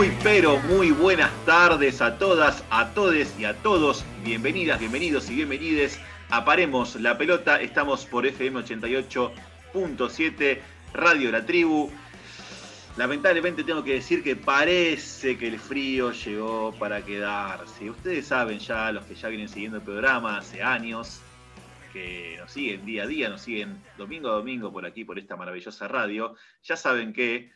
Muy pero muy buenas tardes a todas, a todes y a todos. Bienvenidas, bienvenidos y bienvenides a Paremos la Pelota. Estamos por FM 88.7, Radio La Tribu. Lamentablemente tengo que decir que parece que el frío llegó para quedarse. Ustedes saben ya, los que ya vienen siguiendo el programa hace años, que nos siguen día a día, nos siguen domingo a domingo por aquí, por esta maravillosa radio, ya saben que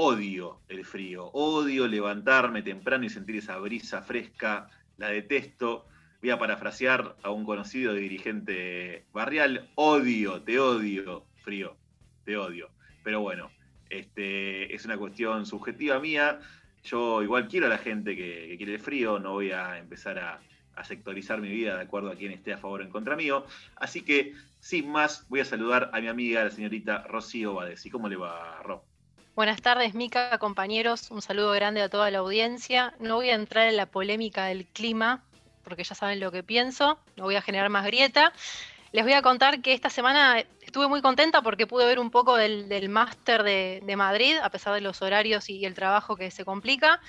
odio el frío, odio levantarme temprano y sentir esa brisa fresca, la detesto. Voy a parafrasear a un conocido dirigente barrial, odio, te odio, frío, te odio. Pero bueno, este, es una cuestión subjetiva mía. Yo igual quiero a la gente que, quiere el frío, no voy a empezar a, sectorizar mi vida de acuerdo a quien esté a favor o en contra mío. Así que, sin más, voy a saludar a mi amiga, la señorita Rocío Badesi. ¿Cómo le va, Rob? Buenas tardes, Mica, compañeros. Un saludo grande a toda la audiencia. No voy a entrar en la polémica del clima, porque ya saben lo que pienso. No voy a generar más grieta. Les voy a contar que esta semana estuve muy contenta porque pude ver un poco del, máster de, de, Madrid, a pesar de los horarios y el trabajo que se complica.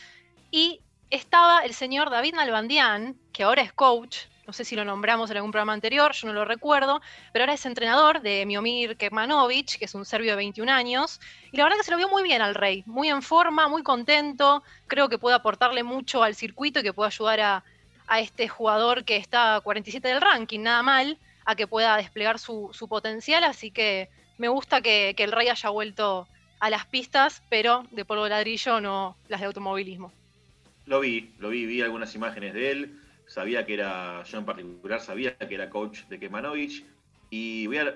Y estaba el señor David Nalbandian, que ahora es coach no sé si lo nombramos en algún programa anterior, yo no lo recuerdo, pero ahora es entrenador de Miomir Kekmanovic, que es un serbio de 21 años, y la verdad que se lo vio muy bien al rey, muy en forma, muy contento, creo que puede aportarle mucho al circuito y que puede ayudar a, este jugador que está a 47 del ranking, nada mal, a que pueda desplegar su, potencial, así que me gusta que, que el rey haya vuelto a las pistas, pero de polvo de ladrillo, no las de automovilismo. Lo vi, lo vi, vi algunas imágenes de él sabía que era, yo en particular sabía que era coach de Kemanovich, y voy a,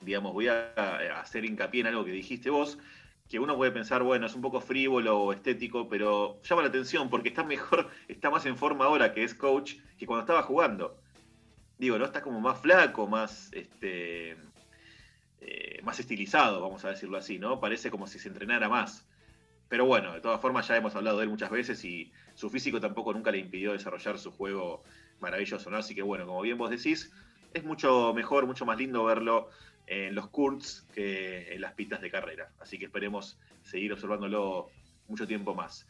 digamos, voy a hacer hincapié en algo que dijiste vos, que uno puede pensar, bueno, es un poco frívolo o estético, pero llama la atención porque está mejor, está más en forma ahora que es coach que cuando estaba jugando. Digo, ¿no? Está como más flaco, más, este, eh, más estilizado, vamos a decirlo así, ¿no? Parece como si se entrenara más. Pero bueno, de todas formas ya hemos hablado de él muchas veces y su físico tampoco nunca le impidió desarrollar su juego maravilloso, ¿no? Así que bueno, como bien vos decís, es mucho mejor, mucho más lindo verlo en los Kurts que en las pistas de carrera. Así que esperemos seguir observándolo mucho tiempo más.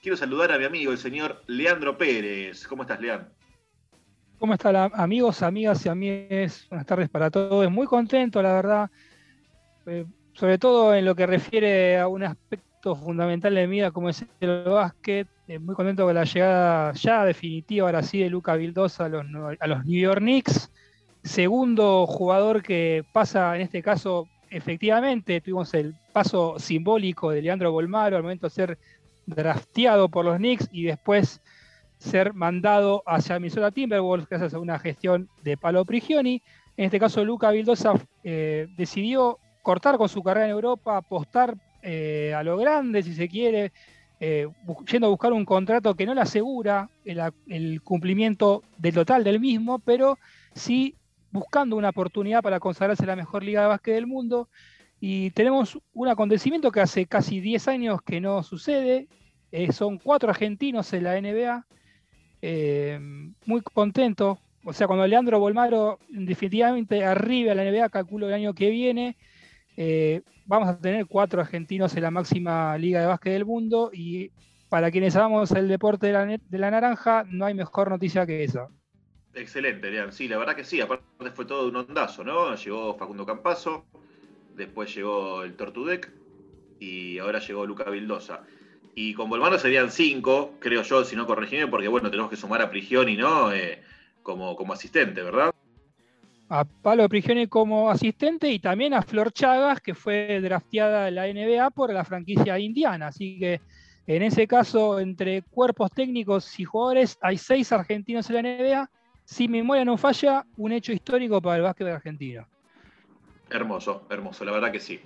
Quiero saludar a mi amigo, el señor Leandro Pérez. ¿Cómo estás, Leandro? ¿Cómo están amigos, amigas y amigues? Buenas tardes para todos. Muy contento, la verdad. Eh, sobre todo en lo que refiere a un aspecto fundamental de mi vida como es el básquet. Eh, muy contento con la llegada ya definitiva, ahora sí, de Luca Vildosa a los, a los New York Knicks. Segundo jugador que pasa, en este caso, efectivamente, tuvimos el paso simbólico de Leandro Bolmaro al momento de ser drafteado por los Knicks y después ser mandado hacia Minnesota Timberwolves gracias a una gestión de Palo Prigioni. En este caso, Luca Vildosa eh, decidió cortar con su carrera en Europa, apostar eh, a lo grande, si se quiere, eh, yendo a buscar un contrato que no le asegura el, cumplimiento del total del mismo, pero sí buscando una oportunidad para consagrarse la mejor liga de básquet del mundo. Y tenemos un acontecimiento que hace casi 10 años que no sucede. Eh, son cuatro argentinos en la NBA. muy contento. O sea, cuando Leandro Bolmaro definitivamente arriba a la NBA, calculo el año que viene, eh, vamos a tener cuatro argentinos en la máxima liga de básquet del mundo y para quienes amamos el deporte de la, de la naranja, no hay mejor noticia que esa. Excelente, Lean. Sí, la verdad que sí. Aparte fue todo un ondazo, ¿no? Llegó Facundo Campazo, después llegó el Tortudec y ahora llegó Luca Vildosa. Y con Bolmano serían cinco, creo yo, si no corregime, porque bueno, tenemos que sumar a Prigioni, ¿no? Eh, como, como asistente, ¿verdad? A Pablo Prigioni como asistente y también a Flor Chagas, que fue drafteada en la NBA por la franquicia indiana. Así que en ese caso, entre cuerpos técnicos y jugadores, hay seis argentinos en la NBA. Si mi memoria no falla, un hecho histórico para el básquet argentino. Hermoso, hermoso, la verdad que sí.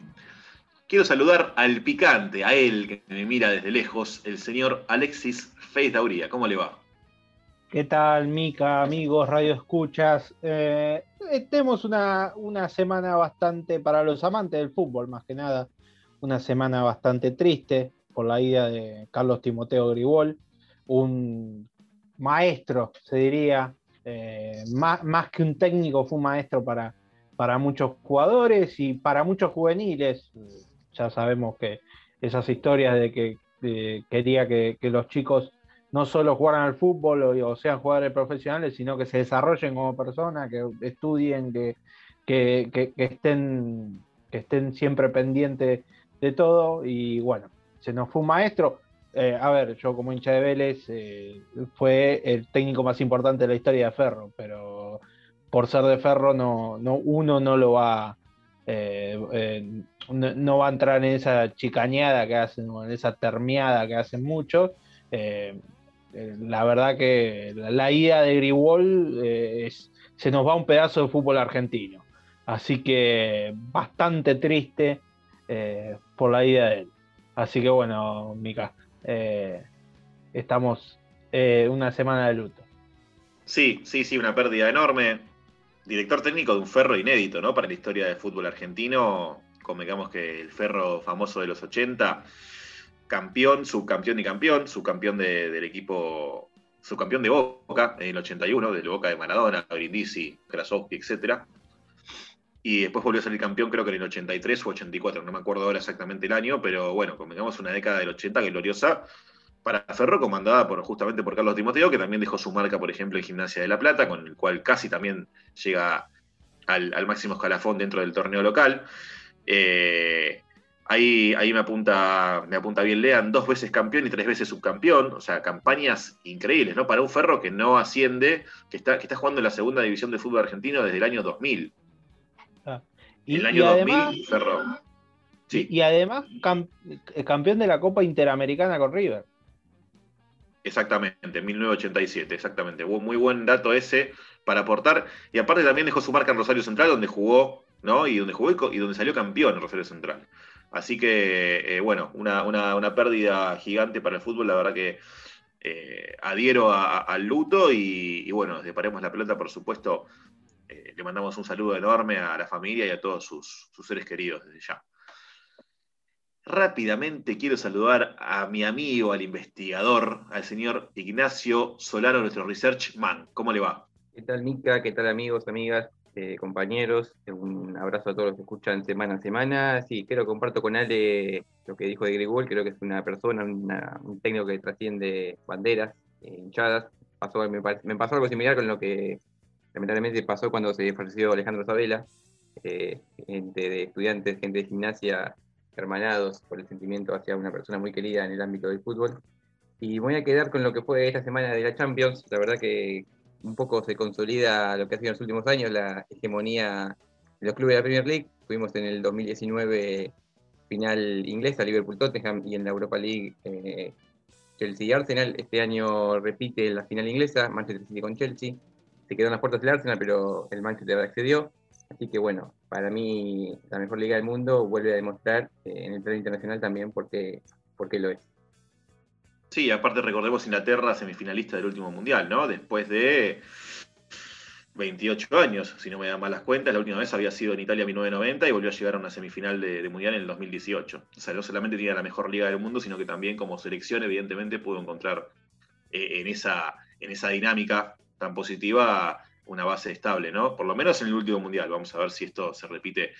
Quiero saludar al picante, a él que me mira desde lejos, el señor Alexis Feiz Dauría. ¿Cómo le va? ¿Qué tal, Mica, amigos, radio escuchas? Eh, eh, tenemos una, semana bastante, para los amantes del fútbol más que nada, una semana bastante triste por la ida de Carlos Timoteo Gribol, un maestro, se diría, eh, más, más, que un técnico, fue un maestro para, para muchos jugadores y para muchos juveniles. Ya sabemos que esas historias de que quería que, los chicos no solo jugaran al fútbol o, sean jugadores profesionales, sino que se desarrollen como personas, que estudien, que, que, estén, que estén siempre pendientes de todo. Y bueno, se nos fue un maestro. Eh, a ver, yo como hincha de Vélez eh, fue el técnico más importante de la historia de Ferro, pero por ser de Ferro no, no uno no lo va eh, no, va a entrar en esa chicañada que hacen, en esa termiada que hacen muchos. La verdad que la, ida de Gribol es, se nos va un pedazo de fútbol argentino. Así que bastante triste por la ida de él. Así que bueno, Mica, eh, estamos eh, una semana de luto. Sí, sí, sí, una pérdida enorme. Director técnico de un ferro inédito, ¿no? Para la historia del fútbol argentino, como digamos que el ferro famoso de los 80, campeón, subcampeón y campeón, subcampeón del equipo, subcampeón de Boca en el 81, del Boca de Maradona, Brindisi, Krasowski, etcétera y después volvió a salir campeón creo que en el 83 o 84, no me acuerdo ahora exactamente el año, pero bueno, convengamos una década del 80 que gloriosa para Ferro, comandada por, justamente por Carlos Timoteo, que también dejó su marca, por ejemplo, en Gimnasia de La Plata, con el cual casi también llega al, máximo escalafón dentro del torneo local. Eh, ahí, ahí me, apunta, me apunta bien Lean, dos veces campeón y tres veces subcampeón, o sea, campañas increíbles, ¿no? Para un Ferro que no asciende, que está, que está jugando en la segunda división de fútbol argentino desde el año 2000. Y, el año además, 2000 Y además eh, campeón de la Copa Interamericana con River. Exactamente, 1987, exactamente. Muy buen dato ese para aportar. Y aparte también dejó su marca en Rosario Central, donde jugó, ¿no? Y donde jugó y donde salió campeón en Rosario Central. Así que, eh, bueno, una, pérdida gigante para el fútbol. La verdad que eh, adhiero al luto y, y, bueno, desde Paremos la Pelota, por supuesto, eh, le mandamos un saludo enorme a la familia y a todos sus, seres queridos desde ya. Rápidamente quiero saludar a mi amigo, al investigador, al señor Ignacio Solano, nuestro research man. ¿Cómo le va? ¿Qué tal, Mica? ¿Qué tal, amigos, amigas, eh, compañeros? Un abrazo a todos los que escuchan semana a semana. Sí, quiero comparto con Ale lo que dijo de Grigol. Creo que es una persona, un técnico que trasciende banderas, eh, hinchadas. Pasó, me, pasó algo similar con lo que lamentablemente pasó cuando se falleció Alejandro Sabela, eh, gente de estudiantes, gente de gimnasia, hermanados por el sentimiento hacia una persona muy querida en el ámbito del fútbol. Y voy a quedar con lo que fue esta semana de la Champions. La verdad que un poco se consolida lo que ha sido en los últimos años, la hegemonía de los clubes de la Premier League. Tuvimos en el 2019 final inglesa, Liverpool-Tottenham, y en la Europa League eh, Chelsea y Arsenal. Este año repite la final inglesa, Manchester City con Chelsea se quedó en las puertas del Arsenal, pero el Manchester accedió. Así que bueno, para mí la mejor liga del mundo vuelve a demostrar eh, en el plano internacional también porque, porque lo es. Sí, aparte recordemos Inglaterra semifinalista del último mundial, ¿no? Después de 28 años, si no me dan malas cuentas, la última vez había sido en Italia en 1990 y volvió a llegar a una semifinal de, mundial en el 2018. O sea, no solamente tenía la mejor liga del mundo, sino que también como selección evidentemente pudo encontrar eh, en, esa, en esa dinámica tan positiva una base estable, ¿no? Por lo menos en el último mundial. Vamos a ver si esto se repite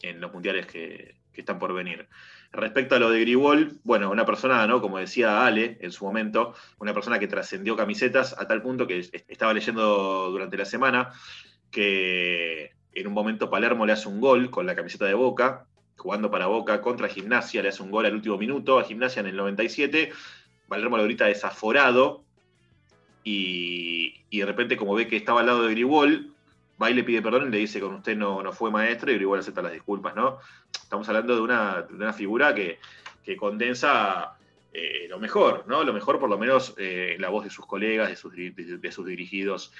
en los mundiales que, están por venir. Respecto a lo de Gribol, bueno, una persona, ¿no? Como decía Ale en su momento, una persona que trascendió camisetas a tal punto que estaba leyendo durante la semana que en un momento Palermo le hace un gol con la camiseta de Boca, jugando para Boca contra Gimnasia, le hace un gol al último minuto a Gimnasia en el 97. Palermo lo grita desaforado y, de repente como ve que estaba al lado de Gribol, va y le pide perdón y le dice con usted no, no fue maestro y Gribol acepta las disculpas, ¿no? Estamos hablando de una, figura que, condensa eh, lo mejor, ¿no? Lo mejor por lo menos eh, la voz de sus colegas, de sus, de, sus dirigidos,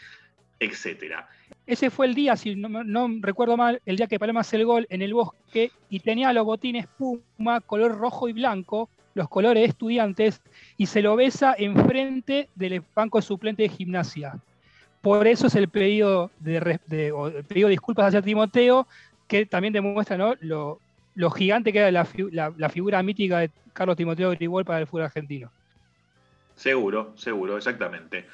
etcétera. Ese fue el día, si no, recuerdo mal, el día que Paloma hace el gol en el bosque y tenía los botines Puma color rojo y blanco los colores de estudiantes y se lo besa enfrente del banco suplente de gimnasia. Por eso es el pedido de, pedido disculpas hacia Timoteo, que también demuestra lo, gigante que era la, figura mítica de Carlos Timoteo Gribol para el fútbol argentino. Seguro, seguro, exactamente.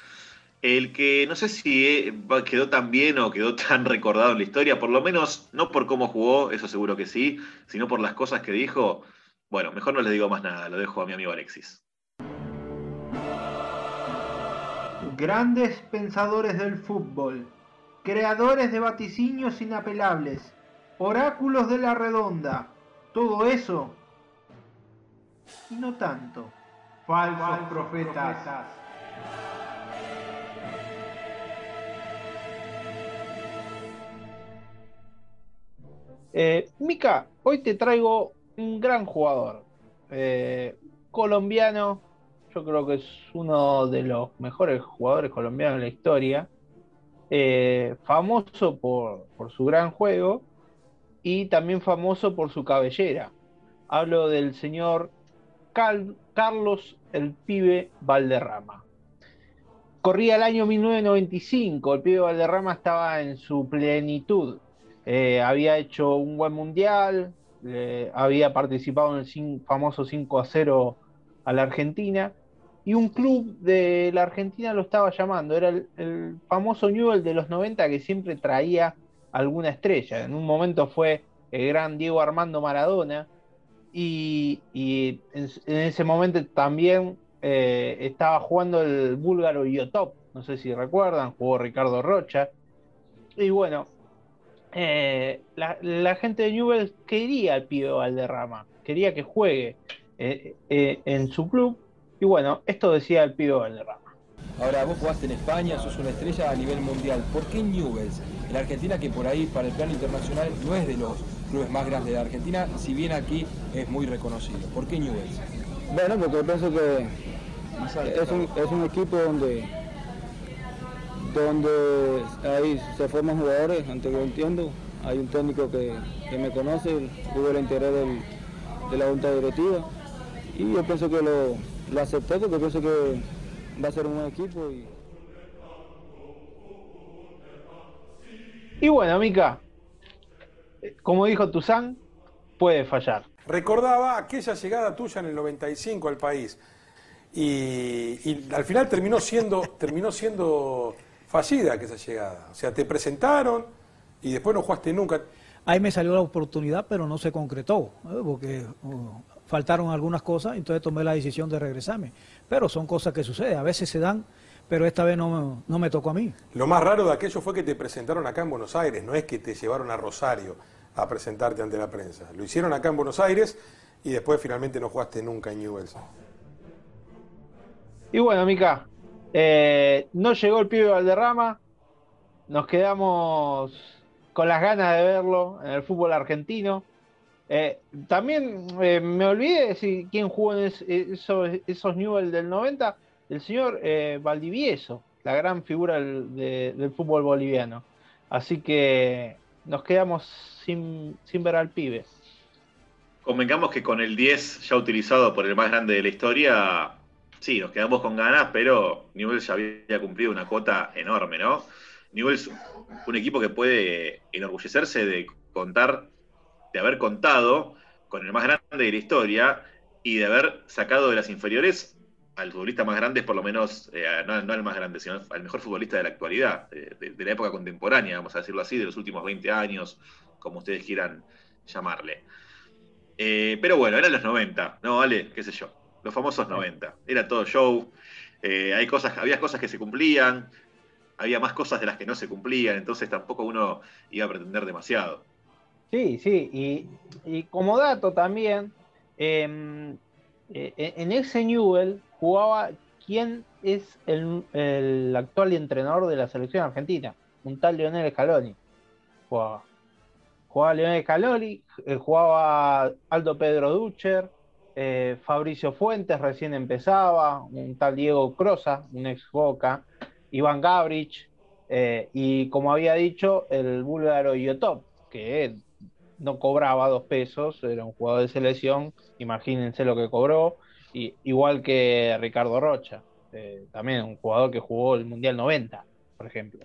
El que no sé si eh, quedó tan bien o quedó tan recordado en la historia, por lo menos no por cómo jugó, eso seguro que sí, sino por las cosas que dijo, Bueno, mejor no les digo más nada, lo dejo a mi amigo Alexis. Grandes pensadores del fútbol, creadores de vaticinios inapelables, oráculos de la redonda, todo eso y no tanto. Falsos, profetas. Eh, Mika, hoy te traigo un gran jugador, eh, colombiano, yo creo que es uno de los mejores jugadores colombianos de la historia, eh, famoso por, su gran juego y también famoso por su cabellera. Hablo del señor Carlos el pibe Valderrama. Corría el año 1995, el pibe Valderrama estaba en su plenitud. Eh, había hecho un buen mundial, había participado en el famoso 5 a 0 a la Argentina y un club de la Argentina lo estaba llamando. Era el, famoso Newell de los 90 que siempre traía alguna estrella. En un momento fue el gran Diego Armando Maradona y, en, ese momento también eh, estaba jugando el búlgaro Yotop. No sé si recuerdan, jugó Ricardo Rocha. Y bueno, eh, la, gente de Newell quería al pibe Valderrama, quería que juegue eh, en su club. Y bueno, esto decía el pibe Valderrama. Ahora, vos jugaste en España, sos una estrella a nivel mundial. ¿Por qué Newell's? En Argentina, que por ahí para el plano internacional no es de los clubes más grandes de Argentina, si bien aquí es muy reconocido. ¿Por qué Newell's? Bueno, porque yo pienso que es un, es un equipo donde donde ahí se forman jugadores, ante lo entiendo, hay un técnico que, me conoce, tuve el interés de la junta directiva y yo pienso que lo, lo acepté porque pienso que va a ser un buen equipo. Y, y bueno, Mica, como dijo Tuzán, puede fallar. Recordaba aquella llegada tuya en el 95 al país y, y al final terminó siendo, terminó siendo fallida que esa llegada. O sea, te presentaron y después no jugaste nunca. Ahí me salió la oportunidad, pero no se concretó, porque uh, faltaron algunas cosas, entonces tomé la decisión de regresarme. Pero son cosas que suceden, a veces se dan, pero esta vez no, no me tocó a mí. Lo más raro de aquello fue que te presentaron acá en Buenos Aires, no es que te llevaron a Rosario a presentarte ante la prensa. Lo hicieron acá en Buenos Aires y después finalmente no jugaste nunca en Newell's. Y bueno, Mica, eh, no llegó el pibe Valderrama, nos quedamos con las ganas de verlo en el fútbol argentino. Eh, también eh, me olvidé de decir quién jugó en esos, esos Newell del 90, el señor Valdivieso, la gran figura del, fútbol boliviano. Así que nos quedamos sin, sin ver al pibe. Convengamos que con el 10 ya utilizado por el más grande de la historia, Sí, nos quedamos con ganas, pero Newell's ya había cumplido una cuota enorme, ¿no? Newell's, un equipo que puede enorgullecerse de contar, de haber contado con el más grande de la historia y de haber sacado de las inferiores al futbolista más grande, por lo menos, eh, no, al más grande, sino al mejor futbolista de la actualidad, de, la época contemporánea, vamos a decirlo así, de los últimos 20 años, como ustedes quieran llamarle. Eh, pero bueno, eran los 90, ¿no? Vale, qué sé yo los famosos 90. Era todo show, eh, hay cosas, había cosas que se cumplían, había más cosas de las que no se cumplían, entonces tampoco uno iba a pretender demasiado. Sí, sí, y, como dato también, em, eh, en ese Newell jugaba quién es el, actual entrenador de la selección argentina, un tal Leonel Scaloni. Jugaba. Jugaba Leonel Scaloni, eh, jugaba Aldo Pedro Ducher, eh, Fabricio Fuentes recién empezaba, un tal Diego Crosa, un ex Boca, Iván Gabrich, y como había dicho, el búlgaro Yotop, que no cobraba dos pesos, era un jugador de selección, imagínense lo que cobró, y, igual que Ricardo Rocha, eh, también un jugador que jugó el Mundial 90, por ejemplo.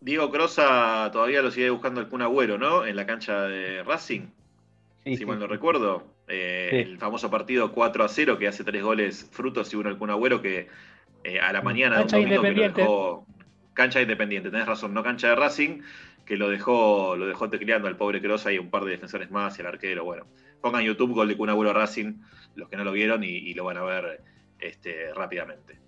Diego Crosa todavía lo sigue buscando el Kun Agüero, ¿no? En la cancha de Racing, si mal no recuerdo. Eh, el famoso partido 4 a 0 que hace tres goles frutos y uno el Kun Agüero que eh, a la mm. mañana cancha independiente. cancha independiente, tenés razón, no cancha de Racing, que lo dejó, lo dejó tecleando al pobre Cross y un par de defensores más y el arquero, bueno, pongan YouTube gol de Kun Racing, los que no lo vieron, y, lo van a ver este, rápidamente.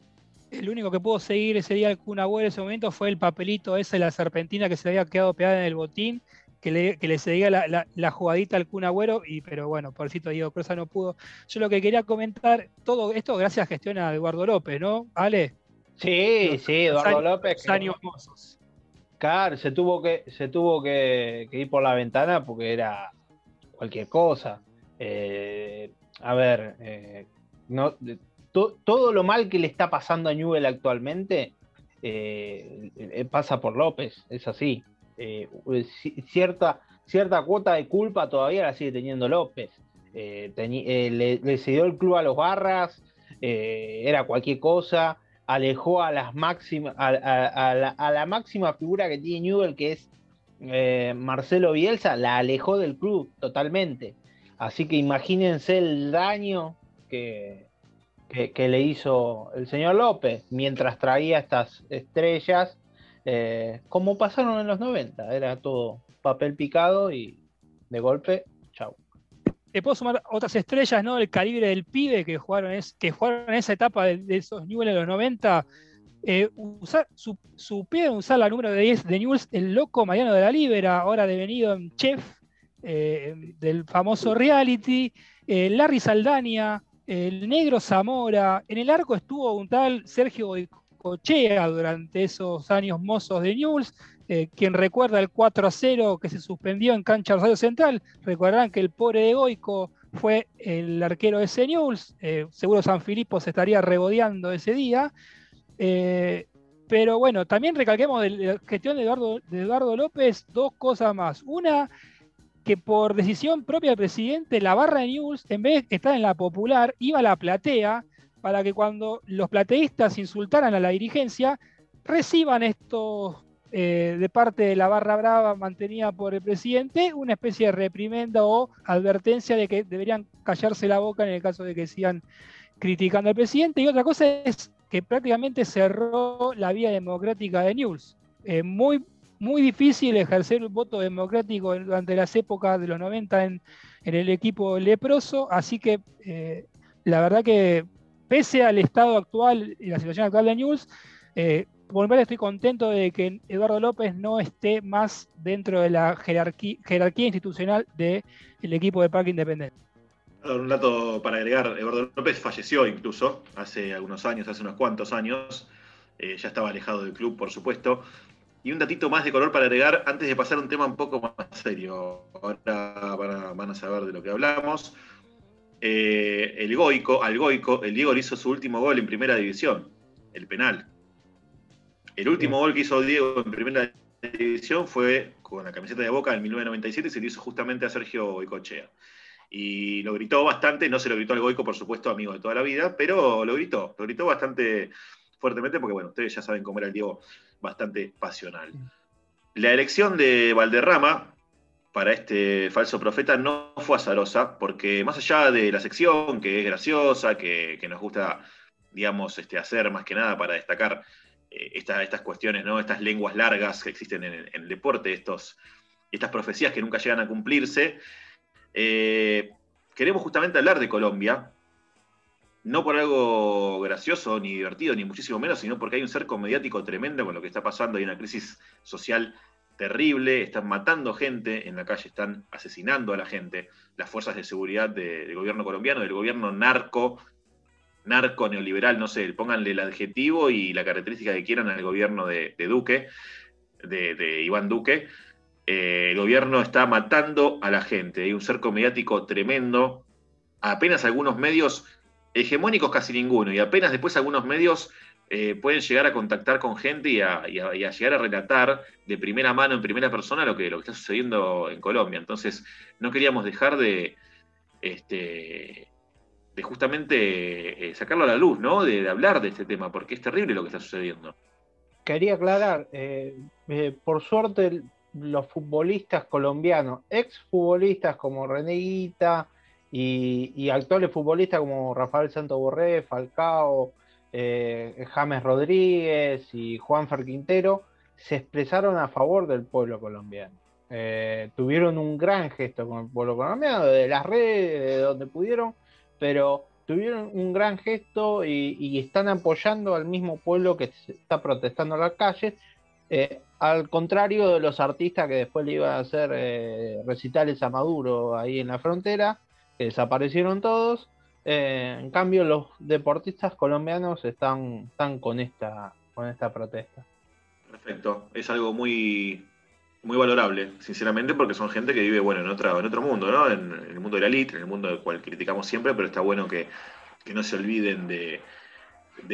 El único que pudo seguir ese día al Kun en ese momento fue el papelito ese de la serpentina que se había quedado pegada en el botín, que le, que seguía la, jugadita al Kun Agüero, y, pero bueno, por cierto Diego Crosa no pudo. Yo lo que quería comentar, todo esto gracias a gestión a Eduardo López, ¿no? Ale. Sí, sí, Eduardo López. años mozos. Claro, se tuvo que, se tuvo que, ir por la ventana porque era cualquier cosa. Eh, a ver, eh, no, todo lo mal que le está pasando a Newell actualmente eh, pasa por López, es así. cierta, cierta cuota de culpa todavía la sigue teniendo López. Le, le, cedió el club a los barras, era cualquier cosa alejó a, las máximas, a, la, máxima figura que tiene Newell, que es eh, Marcelo Bielsa, la alejó del club totalmente. Así que imagínense el daño que, que, le hizo el señor López mientras traía estas estrellas, eh, como pasaron en los 90. Era todo papel picado y de golpe, te puedo sumar otras estrellas, ¿no? El calibre del pibe que jugaron, es, que jugaron en esa etapa de, esos Newell en los 90. Eh, usar, su, supieron usar la número de 10 de Newells, el loco Mariano de la Libera, ahora devenido en chef eh, del famoso reality, eh, Larry Saldaña, el negro Zamora, en el arco estuvo un tal Sergio Cochea durante esos años mozos de Newells, eh, quien recuerda el 4 a 0 que se suspendió en cancha Rosario Central, recordarán que el pobre de Goico fue el arquero de ese News, eh, seguro San Filipo se estaría regodeando ese día. Eh, pero bueno, también recalquemos de la gestión de Eduardo, de Eduardo López dos cosas más. Una, que por decisión propia del presidente, la barra de News, en vez de estar en la popular, iba a la platea para que cuando los plateístas insultaran a la dirigencia, reciban estos eh, de parte de la barra brava mantenida por el presidente una especie de reprimenda o advertencia de que deberían callarse la boca en el caso de que sigan criticando al presidente. Y otra cosa es que prácticamente cerró la vía democrática de News. Muy, muy difícil ejercer un voto democrático durante las épocas de los 90 en, el equipo leproso, así que eh, la verdad que pese al estado actual y la situación actual de News, eh, por estoy contento de que Eduardo López no esté más dentro de la jerarquía, institucional del equipo de Parque Independiente. Un dato para agregar, Eduardo López falleció incluso hace algunos años, hace unos cuantos años, eh, ya estaba alejado del club, por supuesto. Y un datito más de color para agregar antes de pasar a un tema un poco más serio. Ahora van a, saber de lo que hablamos. Eh, el Goico, al Goico, el Diego hizo su último gol en primera división, el penal. El último gol que hizo Diego en primera división fue con la camiseta de Boca en 1997 y se lo hizo justamente a Sergio Goicochea. Y lo gritó bastante, no se lo gritó al Goico, por supuesto, amigo de toda la vida, pero lo gritó, lo gritó bastante fuertemente porque, bueno, ustedes ya saben cómo era el Diego, bastante pasional. La elección de Valderrama para este falso profeta no fue azarosa, porque más allá de la sección, que es graciosa, que, nos gusta, digamos, este, hacer más que nada para destacar eh, estas cuestiones, ¿no? estas lenguas largas que existen en, el deporte, estos, estas profecías que nunca llegan a cumplirse. Eh, queremos justamente hablar de Colombia, no por algo gracioso, ni divertido, ni muchísimo menos, sino porque hay un cerco mediático tremendo con lo que está pasando, hay una crisis social terrible, están matando gente en la calle, están asesinando a la gente, las fuerzas de seguridad del gobierno colombiano, del gobierno narco narco, neoliberal, no sé, pónganle el adjetivo y la característica que quieran al gobierno de, Duque, de, Iván Duque. Eh, el gobierno está matando a la gente, hay un cerco mediático tremendo, apenas algunos medios hegemónicos casi ninguno, y apenas después algunos medios eh, pueden llegar a contactar con gente y a, llegar a relatar de primera mano, en primera persona, lo que, lo que está sucediendo en Colombia. Entonces, no queríamos dejar de, este, justamente eh, sacarlo a la luz, ¿no? De, hablar de este tema, porque es terrible lo que está sucediendo. Quería aclarar, eh, eh, por suerte los futbolistas colombianos, ex futbolistas como Reneguita y, actuales futbolistas como Rafael Santo Borré, Falcao, James Rodríguez y Juan Quintero, se expresaron a favor del pueblo colombiano. Tuvieron un gran gesto con el pueblo colombiano, de las redes, de donde pudieron, pero tuvieron un gran gesto y, están apoyando al mismo pueblo que está protestando en las calles, eh, al contrario de los artistas que después le iban a hacer eh, recitales a Maduro ahí en la frontera, que desaparecieron todos. en cambio, los deportistas colombianos están, están con, esta, con esta protesta. Perfecto, es algo muy, muy valorable, sinceramente, porque son gente que vive, bueno, en, otra, en otro mundo, ¿no? En, el mundo de la elite, en el mundo del cual criticamos siempre, pero está bueno que, no se olviden de,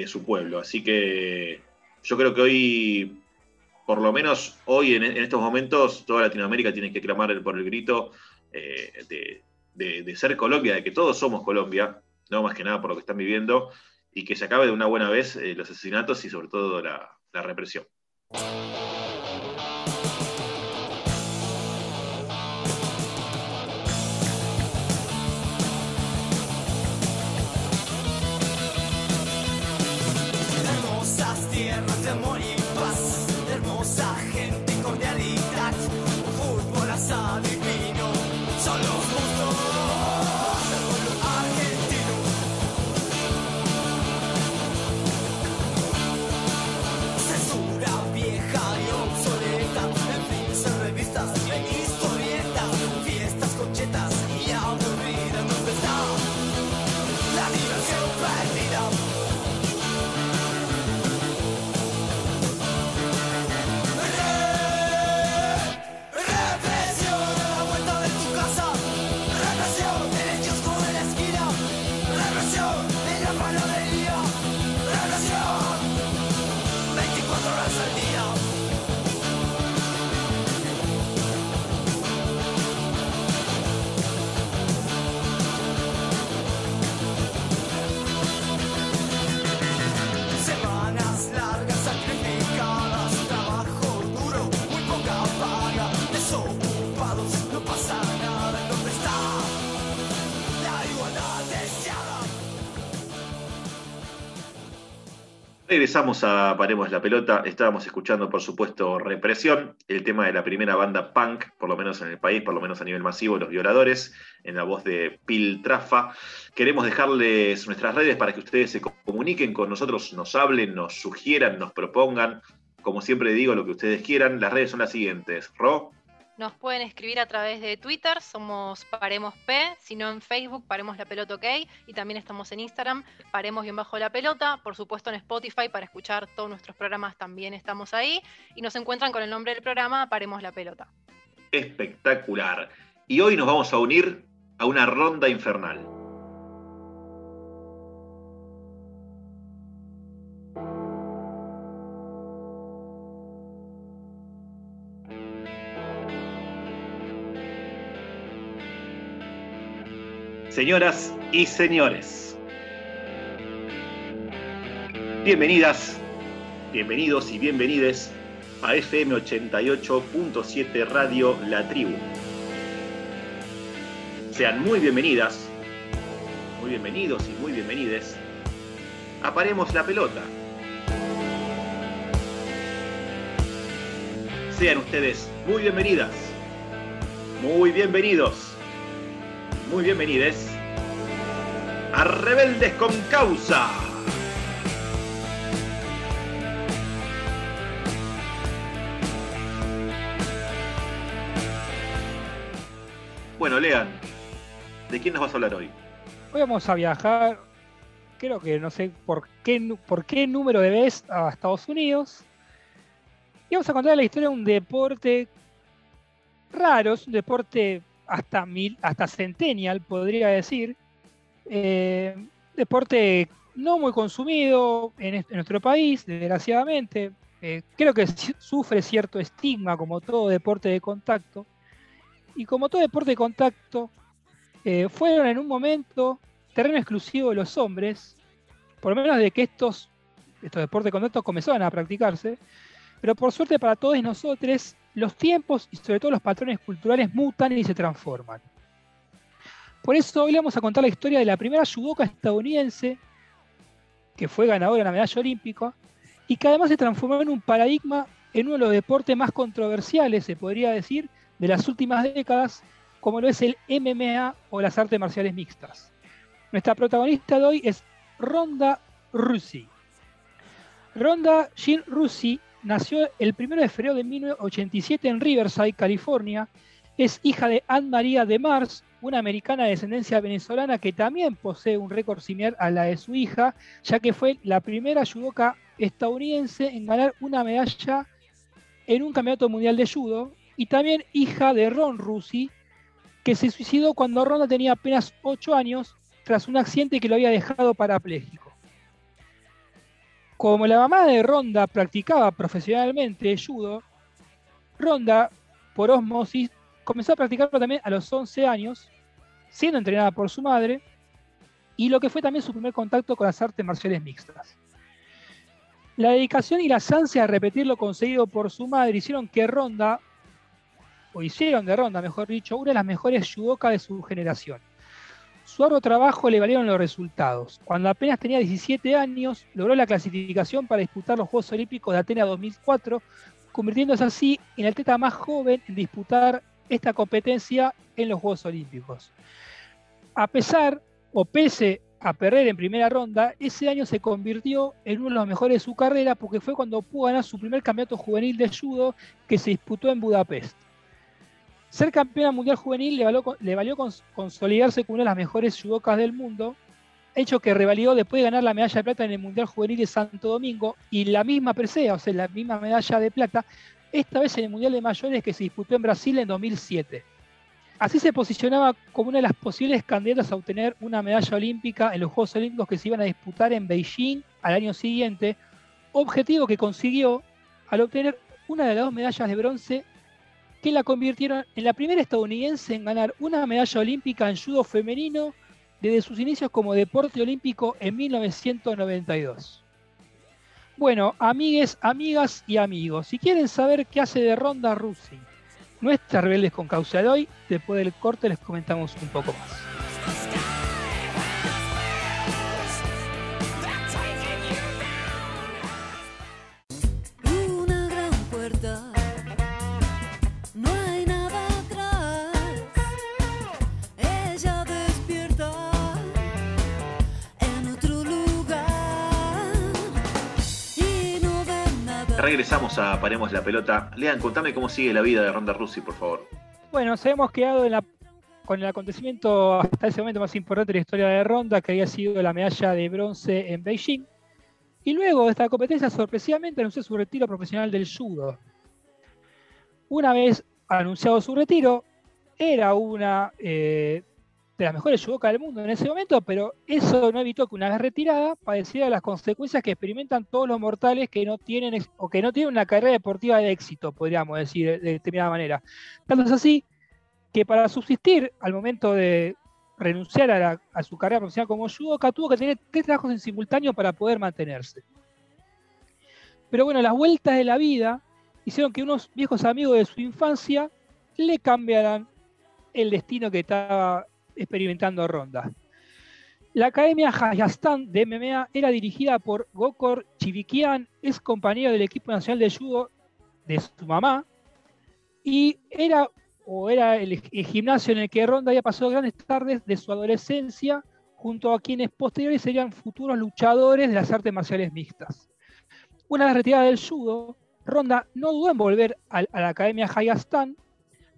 su pueblo. Así que yo creo que hoy, por lo menos hoy, en, estos momentos, toda Latinoamérica tiene que clamar por el grito eh, de, ser Colombia, de que todos somos Colombia, no más que nada por lo que están viviendo, y que se acabe de una buena vez eh, los asesinatos y sobre todo la represión. Regresamos a Paremos la Pelota. Estábamos escuchando, por supuesto, Represión, el tema de la primera banda punk, por lo menos en el país, por lo menos a nivel masivo, Los Violadores, en la voz de Pil Trafa. Queremos dejarles nuestras redes para que ustedes se comuniquen con nosotros, nos hablen, nos sugieran, nos propongan. Como siempre digo, lo que ustedes quieran. Las redes son las siguientes. Ro. Nos pueden escribir a través de Twitter, somos Paremos P, si no en Facebook, Paremos la Pelota OK, y también estamos en Instagram, Paremos bien bajo la pelota, por supuesto en Spotify para escuchar todos nuestros programas también estamos ahí, y nos encuentran con el nombre del programa Paremos la Pelota. Espectacular. Y hoy nos vamos a unir a una ronda infernal. Señoras y señores, bienvenidas, bienvenidos y bienvenides a FM 88.7 Radio La Tribu. Sean muy bienvenidas, muy bienvenidos y muy bienvenides. Aparemos la pelota. Sean ustedes muy bienvenidas, muy bienvenidos muy bienvenidos a Rebeldes con Causa. Bueno, Lean, ¿de quién nos vas a hablar hoy? Hoy vamos a viajar, creo que no sé por qué, por qué número de vez a Estados Unidos. Y vamos a contar la historia de un deporte raro, es un deporte hasta, mil, hasta Centennial, podría decir. Eh, deporte no muy consumido en, nuestro país, desgraciadamente. Eh, creo que sufre cierto estigma como todo deporte de contacto. Y como todo deporte de contacto, eh, fueron en un momento terreno exclusivo de los hombres, por lo menos de que estos, estos deportes de contacto comenzaban a practicarse. Pero por suerte para todos nosotros, los tiempos y sobre todo los patrones culturales mutan y se transforman. Por eso hoy le vamos a contar la historia de la primera judoka estadounidense que fue ganadora de la medalla olímpica y que además se transformó en un paradigma en uno de los deportes más controversiales, se podría decir, de las últimas décadas, como lo es el MMA o las artes marciales mixtas. Nuestra protagonista de hoy es Ronda Rousey. Ronda Jean Rousey nació el 1 de febrero de 1987 en Riverside, California. Es hija de Anne María de Mars, una americana de descendencia venezolana que también posee un récord similar a la de su hija, ya que fue la primera judoka estadounidense en ganar una medalla en un campeonato mundial de judo, y también hija de Ron Rusi, que se suicidó cuando Ronda tenía apenas 8 años tras un accidente que lo había dejado parapléjico. Como la mamá de Ronda practicaba profesionalmente judo, Ronda, por osmosis, comenzó a practicarlo también a los 11 años siendo entrenada por su madre, y lo que fue también su primer contacto con las artes marciales mixtas. La dedicación y la ansia de repetir lo conseguido por su madre hicieron que Ronda, o hicieron de Ronda, mejor dicho, una de las mejores judokas de su generación. Su arduo trabajo le valieron los resultados. Cuando apenas tenía 17 años, logró la clasificación para disputar los Juegos Olímpicos de Atenas 2004, convirtiéndose así en la atleta más joven en disputar esta competencia en los Juegos Olímpicos. A pesar o pese a perder en primera ronda, ese año se convirtió en uno de los mejores de su carrera porque fue cuando pudo ganar su primer campeonato juvenil de judo que se disputó en Budapest. Ser campeona mundial juvenil le valió, consolidarse como una de las mejores judocas del mundo, hecho que revalidó después de ganar la medalla de plata en el Mundial Juvenil de Santo Domingo y la misma presea, o sea, la misma medalla de plata, esta vez en el Mundial de Mayores que se disputó en Brasil en 2007. Así se posicionaba como una de las posibles candidatas a obtener una medalla olímpica en los Juegos Olímpicos que se iban a disputar en Beijing al año siguiente, objetivo que consiguió al obtener una de las dos medallas de bronce que la convirtieron en la primera estadounidense en ganar una medalla olímpica en judo femenino desde sus inicios como deporte olímpico en 1992. Bueno, amigues, amigas y amigos, si quieren saber qué hace de Ronda Rousey nuestras rebeldes con causa de hoy. Después del corte les comentamos un poco más. Regresamos a Paremos la Pelota. Lean, contame cómo sigue la vida de Ronda Rousey, por favor. Bueno, nos hemos quedado con el acontecimiento hasta ese momento más importante de la historia de Ronda, que había sido la medalla de bronce en Beijing. Y luego de esta competencia, sorpresivamente anunció su retiro profesional del judo. Una vez anunciado su retiro, era una eh, de las mejores judokas del mundo en ese momento, pero eso no evitó que una vez retirada padeciera las consecuencias que experimentan todos los mortales que no tienen o que no tienen una carrera deportiva de éxito, podríamos decir de determinada manera. Tanto es así que para subsistir al momento de renunciar a, su carrera profesional como judoka, tuvo que tener tres trabajos en simultáneo para poder mantenerse. Pero bueno, las vueltas de la vida hicieron que unos viejos amigos de su infancia le cambiaran el destino que estaba experimentando ronda. La Academia Hayastan de MMA era dirigida por Gokor Chivikian, es compañero del equipo nacional de judo de su mamá, y era, o era el, gimnasio en el que Ronda había pasado grandes tardes de su adolescencia, junto a quienes posteriores serían futuros luchadores de las artes marciales mixtas. Una vez retirada del judo, Ronda no dudó en volver a, a la Academia Hayastan,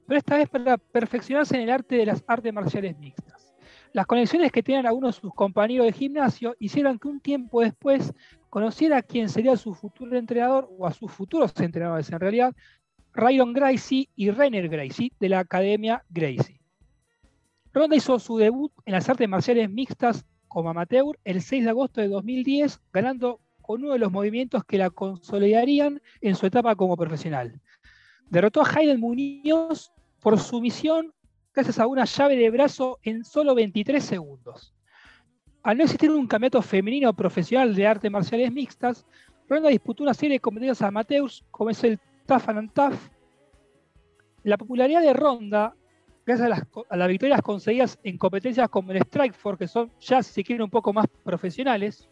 pero esta vez para perfeccionarse en el arte de las artes marciales mixtas. Las conexiones que tenían algunos de sus compañeros de gimnasio hicieron que un tiempo después conociera a quien sería su futuro entrenador, o a sus futuros entrenadores en realidad, Ryan Gracie y Rainer Gracie de la Academia Gracie. Ronda hizo su debut en las artes marciales mixtas como amateur el 6 de agosto de 2010, ganando con uno de los movimientos que la consolidarían en su etapa como profesional. Derrotó a Hayden Muñoz por sumisión gracias a una llave de brazo en solo 23 segundos. Al no existir un campeonato femenino profesional de artes marciales mixtas, Ronda disputó una serie de competencias amateurs como es el Tough and Tough. La popularidad de Ronda, gracias a las, victorias conseguidas en competencias como el Strikeforce, que son ya, si se quieren, un poco más profesionales,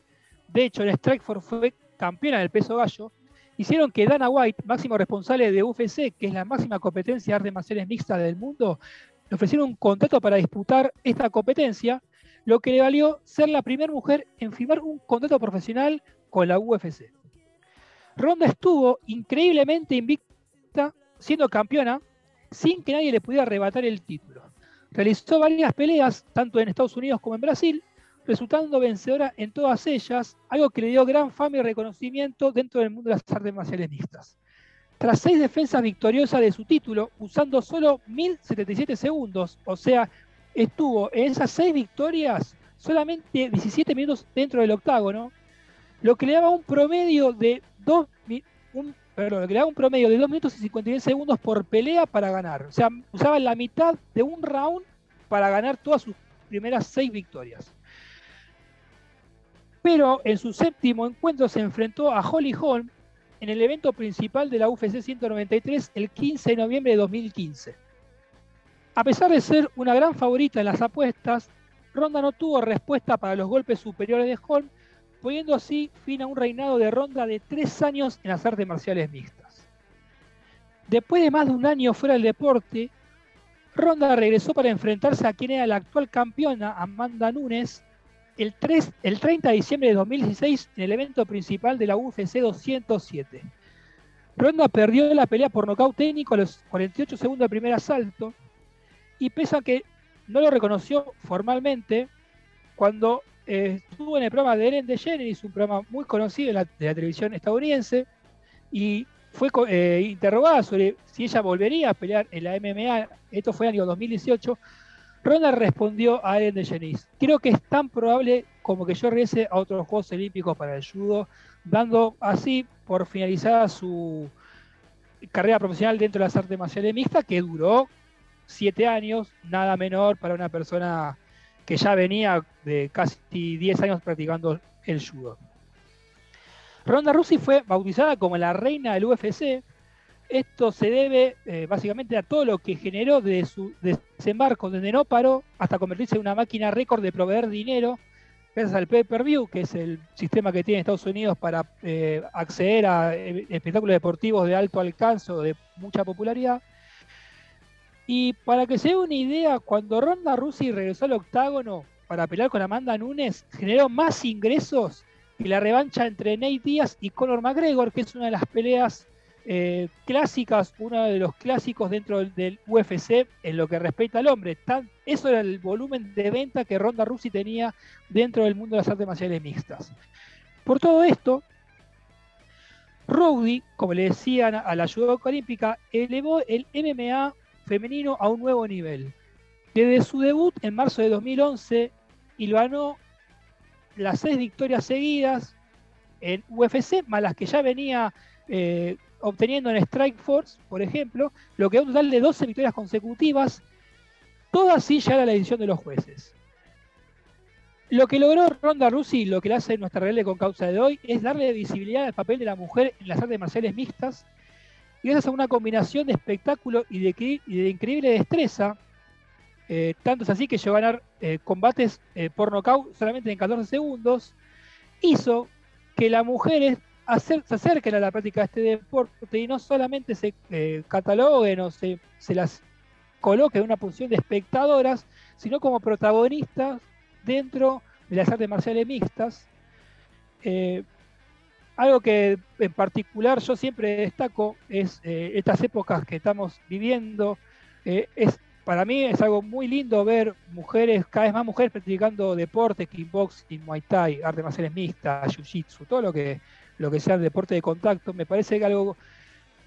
de hecho, el Strikeforce fue campeona del peso gallo, hicieron que Dana White, máximo responsable de UFC, que es la máxima competencia de artes marciales mixtas del mundo, le ofrecieron un contrato para disputar esta competencia, lo que le valió ser la primera mujer en firmar un contrato profesional con la UFC. Ronda estuvo increíblemente invicta, siendo campeona, sin que nadie le pudiera arrebatar el título. Realizó varias peleas, tanto en Estados Unidos como en Brasil, resultando vencedora en todas ellas, algo que le dio gran fama y reconocimiento dentro del mundo de las artes marciales mixtas. Tras seis defensas victoriosas de su título, usando solo 1077 segundos, o sea, estuvo en esas seis victorias solamente 17 minutos dentro del octágono, lo que le daba un promedio de 2 un, lo que le daba un promedio de 2 minutos y 51 segundos por pelea para ganar. O sea, usaba la mitad de un round para ganar todas sus primeras seis victorias. Pero en su séptimo encuentro se enfrentó a Holly Holm en el evento principal de la UFC 193 el 15 de noviembre de 2015. A pesar de ser una gran favorita en las apuestas, Ronda no tuvo respuesta para los golpes superiores de Holm, poniendo así fin a un reinado de Ronda de tres años en las artes marciales mixtas. Después de más de un año fuera del deporte, Ronda regresó para enfrentarse a quien era la actual campeona, Amanda Nunes, el, 3, el 30 de diciembre de 2016 en el evento principal de la UFC 207. Ronda perdió la pelea por nocaut técnico a los 48 segundos del primer asalto y pese a que no lo reconoció formalmente, cuando eh, estuvo en el programa de Ellen DeGeneres, un programa muy conocido de la, televisión estadounidense, y fue eh, interrogada sobre si ella volvería a pelear en la MMA, esto fue en el año 2018, Ronda respondió a Ellen DeGeneres. Creo que es tan probable como que yo regrese a otros Juegos Olímpicos para el judo, dando así por finalizada su carrera profesional dentro de las artes marciales mixtas, que duró siete años, nada menor para una persona que ya venía de casi 10 años practicando el judo. Ronda Rousey fue bautizada como la reina del UFC esto se debe eh, básicamente a todo lo que generó de su desembarco desde no paró hasta convertirse en una máquina récord de proveer dinero gracias al pay-per-view, que es el sistema que tiene Estados Unidos para eh, acceder a eh, espectáculos deportivos de alto alcance o de mucha popularidad. Y para que se dé una idea, cuando Ronda Rousey regresó al octágono para pelear con Amanda Nunes, generó más ingresos que la revancha entre Nate Diaz y Conor McGregor, que es una de las peleas eh, clásicas, uno de los clásicos dentro del, UFC en lo que respecta al hombre. eso era el volumen de venta que Ronda Rousey tenía dentro del mundo de las artes marciales mixtas. Por todo esto, Rowdy, como le decían a la ayuda olímpica, elevó el MMA femenino a un nuevo nivel. Desde su debut en marzo de 2011, y ganó las seis victorias seguidas en UFC, más las que ya venía eh, obteniendo en Strike Force, por ejemplo, lo que da un total de 12 victorias consecutivas, todas sin llegar a la edición de los jueces. Lo que logró Ronda Rousey, lo que le hace nuestra rebelde con causa de hoy, es darle visibilidad al papel de la mujer en las artes marciales mixtas, y gracias a una combinación de espectáculo y de, increíble destreza, eh, tanto es así que llegó a ganar eh, combates eh, por nocaut solamente en 14 segundos, hizo que las mujeres se acerquen a la práctica de este deporte y no solamente se eh, cataloguen o se, las coloquen en una posición de espectadoras, sino como protagonistas dentro de las artes marciales mixtas. Eh, algo que en particular yo siempre destaco es eh, estas épocas que estamos viviendo. es, para mí es algo muy lindo ver mujeres, cada vez más mujeres practicando deportes, kickboxing, muay thai, artes marciales mixtas, jiu-jitsu, todo lo que lo que sea el deporte de contacto, me parece que algo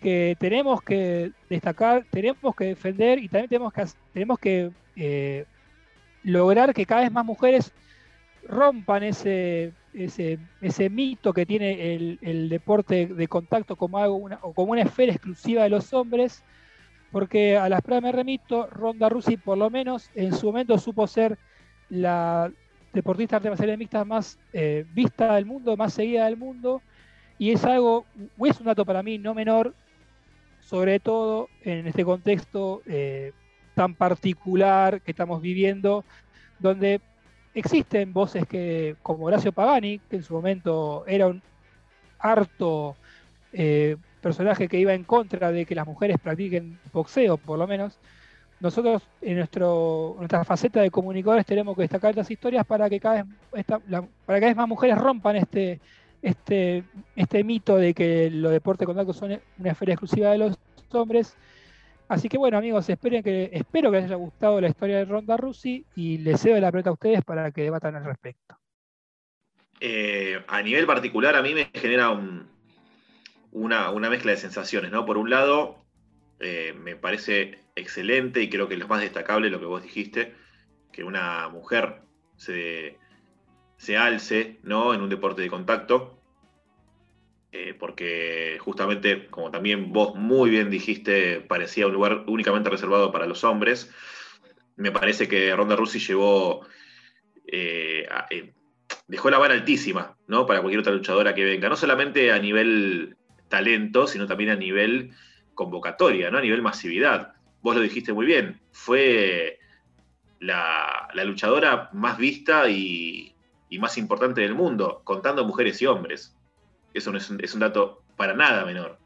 que tenemos que destacar, tenemos que defender y también tenemos que, tenemos que eh, lograr que cada vez más mujeres rompan ese, ese, ese mito que tiene el, deporte de contacto como algo una, o como una esfera exclusiva de los hombres, porque a las pruebas me remito, Ronda Rousey por lo menos en su momento supo ser la deportista arte marciales mixtas más eh, vista del mundo, más seguida del mundo, y es algo, es un dato para mí no menor, sobre todo en este contexto eh, tan particular que estamos viviendo, donde existen voces que, como Horacio Pagani, que en su momento era un harto eh, personaje que iba en contra de que las mujeres practiquen boxeo, por lo menos, nosotros en nuestro, nuestra faceta de comunicadores tenemos que destacar estas historias para que cada vez, para que cada vez más mujeres rompan este, este, este mito de que los deportes de contacto son una esfera exclusiva de los hombres. Así que bueno amigos, esperen que, espero que les haya gustado la historia de Ronda Rousey y les cedo la pelota a ustedes para que debatan al respecto. Eh, a nivel particular a mí me genera una, una, mezcla de sensaciones, ¿no? Por un lado, eh, me parece excelente y creo que lo más destacable lo que vos dijiste, que una mujer se, se alce ¿no? en un deporte de contacto, eh, porque justamente, como también vos muy bien dijiste, parecía un lugar únicamente reservado para los hombres. Me parece que Ronda Rousey llevó, eh, eh, dejó la vara altísima ¿no? para cualquier otra luchadora que venga, no solamente a nivel talento, sino también a nivel convocatoria, ¿no? a nivel masividad. Vos lo dijiste muy bien, fue la luchadora más vista y, y más importante del mundo, contando mujeres y hombres. Eso no es un, dato para nada menor.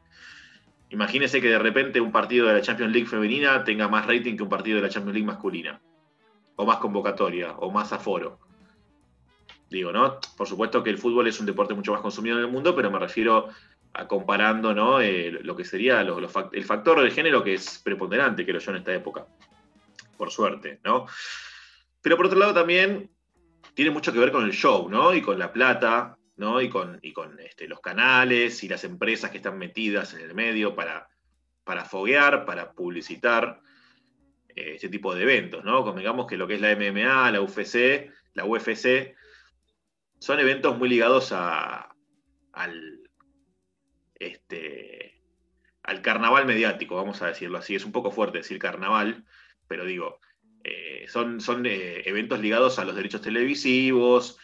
Imagínese que de repente un partido de la Champions League femenina tenga más rating que un partido de la Champions League masculina. O más convocatoria, o más aforo. Digo, ¿no? Por supuesto que el fútbol es un deporte mucho más consumido en el mundo, pero me refiero a comparando, ¿no? Eh, lo que sería el factor de género que es preponderante, creo yo, en esta época. Por suerte, ¿no? Pero por otro lado también tiene mucho que ver con el show, ¿no? Y con la plata, ¿no? Y con, este, los canales y las empresas que están metidas en el medio para, foguear, para publicitar eh, este tipo de eventos, ¿no? Convengamos que lo que es la MMA, la UFC, la UFC, son eventos muy ligados a, al, este, al carnaval mediático, vamos a decirlo así. Es un poco fuerte decir carnaval, pero digo, eh, son, son eh, eventos ligados a los derechos televisivos,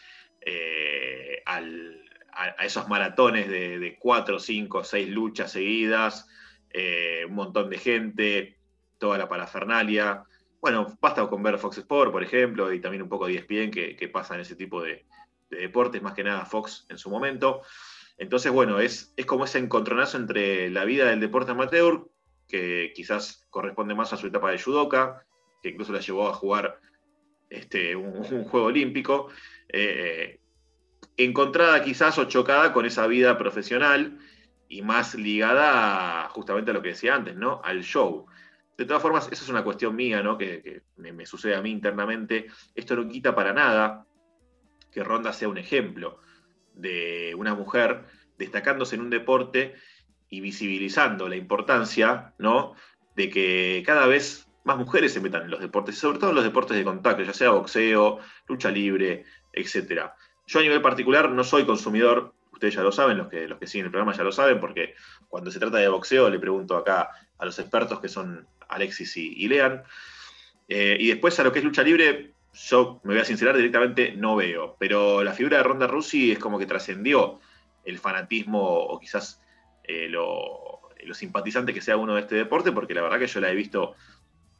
eh, a, esos maratones de, cuatro, cinco, seis luchas seguidas, un montón de gente, toda la parafernalia. Bueno, basta con ver Fox Sport, por ejemplo, y también un poco de ESPN que, que pasan ese tipo de, deportes, más que nada Fox en su momento. Entonces, bueno, es, es como ese encontronazo entre la vida del deporte amateur, que quizás corresponde más a su etapa de judoka, que incluso la llevó a jugar este, un, juego olímpico, eh, encontrada quizás o chocada con esa vida profesional y más ligada justamente a lo que decía antes, ¿no? Al show. De todas formas, esa es una cuestión mía, ¿no? Que, me, sucede a mí internamente. Esto no quita para nada que Ronda sea un ejemplo de una mujer destacándose en un deporte y visibilizando la importancia, ¿no? De que cada vez más mujeres se metan en los deportes, sobre todo en los deportes de contacto, ya sea boxeo, lucha libre, etc. Yo a nivel particular no soy consumidor, ustedes ya lo saben, los que, los que siguen el programa ya lo saben, porque cuando se trata de boxeo le pregunto acá a los expertos que son Alexis y, Lean. Eh, y después a lo que es lucha libre, yo me voy a sincerar directamente, no veo. Pero la figura de Ronda Rousey es como que trascendió el fanatismo o quizás eh, lo, lo simpatizante que sea uno de este deporte, porque la verdad que yo la he visto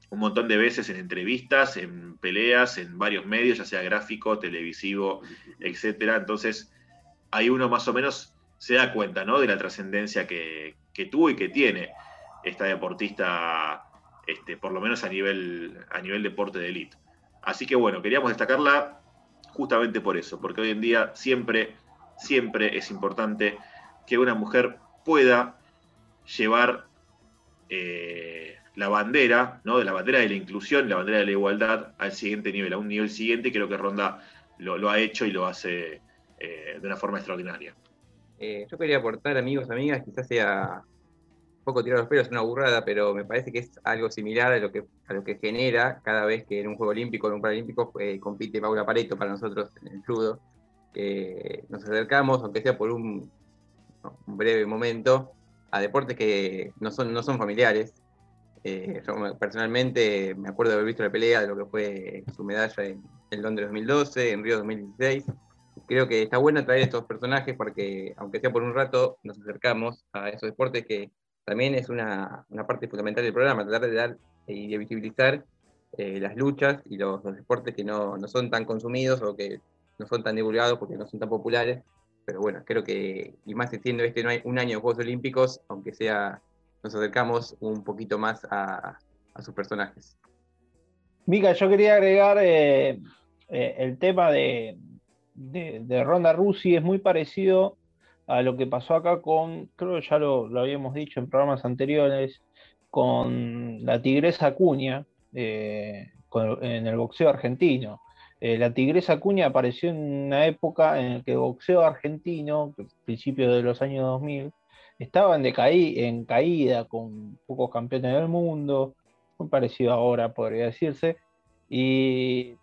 un montón de veces en entrevistas, en peleas, en varios medios, ya sea gráfico, televisivo, etcétera. Entonces, ahí uno más o menos se da cuenta ¿no? de la trascendencia que, tuvo y que tiene esta deportista, este, por lo menos a nivel, a nivel deporte de élite. Así que bueno, queríamos destacarla justamente por eso, porque hoy en día siempre, siempre es importante que una mujer pueda llevar eh, la bandera, ¿no? De la bandera de la inclusión, la bandera de la igualdad al siguiente nivel, a un nivel siguiente, creo que Ronda lo, ha hecho y lo hace eh, de una forma extraordinaria. Eh, yo quería aportar, amigos, amigas, quizás sea un poco tirar los pelos, una burrada, pero me parece que es algo similar a lo que, a lo que genera cada vez que en un Juego Olímpico en un Paralímpico eh, compite Paula Pareto para nosotros en el judo, nos acercamos, aunque sea por un, un breve momento, a deportes que no son, no son familiares, eh, yo personalmente me acuerdo de haber visto la pelea de lo que fue su medalla en, Londres 2012, en Río 2016. Creo que está bueno traer estos personajes porque, aunque sea por un rato, nos acercamos a esos deportes que también es una, parte fundamental del programa, tratar de dar y de visibilizar eh, las luchas y los, deportes que no, son tan consumidos o que no son tan divulgados porque no son tan populares pero bueno, creo que, y más siendo este no hay un año de Juegos Olímpicos, aunque sea, nos acercamos un poquito más a, sus personajes. Mica, yo quería agregar eh, eh, el tema de, Ronda Rusi, es muy parecido a lo que pasó acá con, creo que ya lo, habíamos dicho en programas anteriores, con la tigresa Cuña eh, en el boxeo argentino. La tigresa Cuña apareció en una época en la que el boxeo argentino, principios de los años 2000, estaba en, en caída con pocos campeones del mundo, muy parecido ahora podría decirse, y